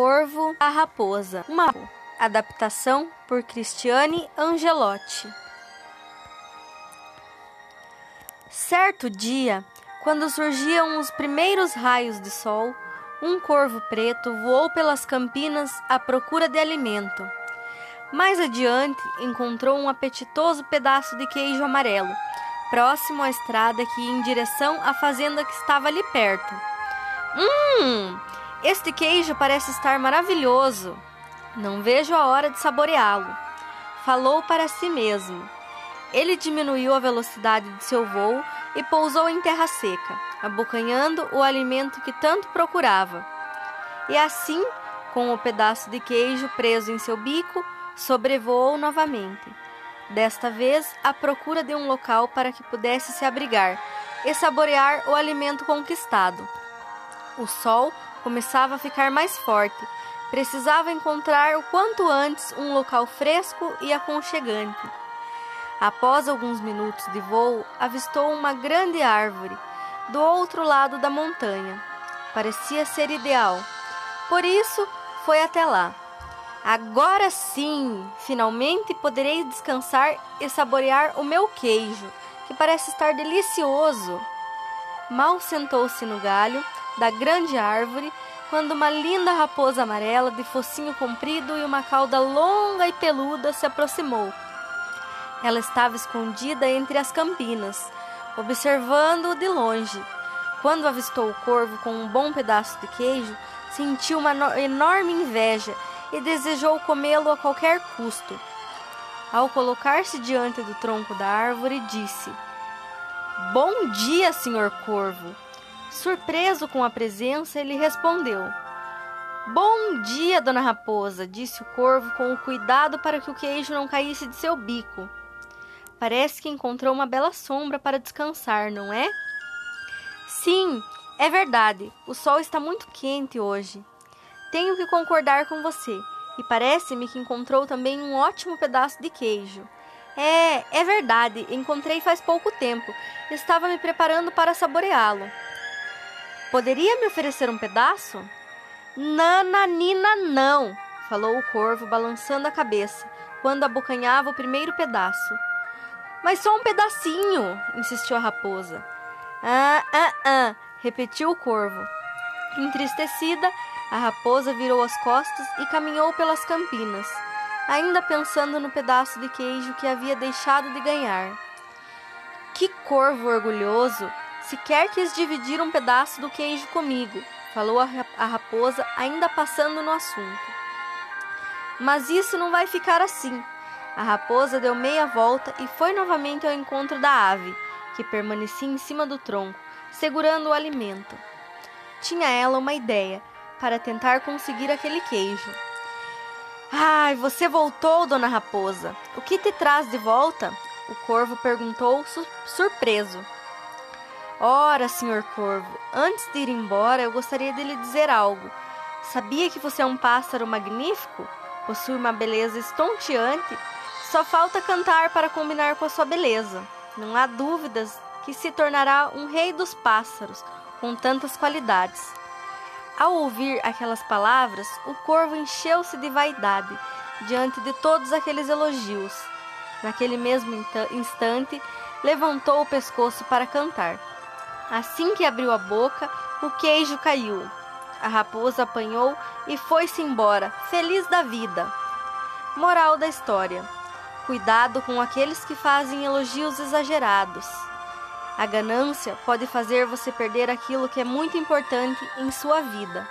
Corvo a Raposa. Uma adaptação por Cristiane Angelotti. Certo dia, quando surgiam os primeiros raios de sol, um corvo preto voou pelas campinas à procura de alimento. Mais adiante, encontrou um apetitoso pedaço de queijo amarelo, próximo à estrada que ia em direção à fazenda que estava ali perto. Hum, este queijo parece estar maravilhoso. Não vejo a hora de saboreá-lo. Falou para si mesmo. Ele diminuiu a velocidade de seu voo e pousou em terra seca, abocanhando o alimento que tanto procurava. E assim, com o pedaço de queijo preso em seu bico, sobrevoou novamente. Desta vez, à procura de um local para que pudesse se abrigar e saborear o alimento conquistado. O sol começava a ficar mais forte. Precisava encontrar o quanto antes um local fresco e aconchegante. Após alguns minutos de voo, avistou uma grande árvore do outro lado da montanha. Parecia ser ideal. Por isso, foi até lá. Agora sim, finalmente poderei descansar e saborear o meu queijo, que parece estar delicioso. Mal sentou-se no galho da grande árvore quando uma linda raposa amarela de focinho comprido e uma cauda longa e peluda se aproximou. Ela estava escondida entre as campinas, observando-o de longe. Quando avistou o corvo com um bom pedaço de queijo, sentiu uma enorme inveja e desejou comê-lo a qualquer custo. Ao colocar-se diante do tronco da árvore, disse: Bom dia, senhor corvo. Surpreso com a presença, ele respondeu: Bom dia, dona raposa, disse o corvo com cuidado para que o queijo não caísse de seu bico. Parece que encontrou uma bela sombra para descansar, não é? Sim, é verdade. O sol está muito quente hoje. Tenho que concordar com você, e parece-me que encontrou também um ótimo pedaço de queijo. É, é verdade, encontrei faz pouco tempo. Estava me preparando para saboreá-lo. Poderia me oferecer um pedaço? Nananina, não, falou o corvo, balançando a cabeça, quando abocanhava o primeiro pedaço. Mas só um pedacinho, insistiu a raposa. Ah, ah, ah, repetiu o corvo. Entristecida, a raposa virou as costas e caminhou pelas campinas, ainda pensando no pedaço de queijo que havia deixado de ganhar. Que corvo orgulhoso! Sequer quis dividir um pedaço do queijo comigo, falou a raposa, ainda passando no assunto. Mas isso não vai ficar assim. A raposa deu meia volta e foi novamente ao encontro da ave, que permanecia em cima do tronco, segurando o alimento. Tinha ela uma ideia para tentar conseguir aquele queijo. Ai, você voltou, dona Raposa. O que te traz de volta? O corvo perguntou, su surpreso. Ora, senhor corvo, antes de ir embora, eu gostaria de lhe dizer algo. Sabia que você é um pássaro magnífico? Possui uma beleza estonteante. Só falta cantar para combinar com a sua beleza. Não há dúvidas que se tornará um rei dos pássaros, com tantas qualidades. Ao ouvir aquelas palavras, o corvo encheu-se de vaidade diante de todos aqueles elogios. Naquele mesmo instante, levantou o pescoço para cantar. Assim que abriu a boca, o queijo caiu. A raposa apanhou e foi-se embora, feliz da vida. Moral da história: Cuidado com aqueles que fazem elogios exagerados. A ganância pode fazer você perder aquilo que é muito importante em sua vida.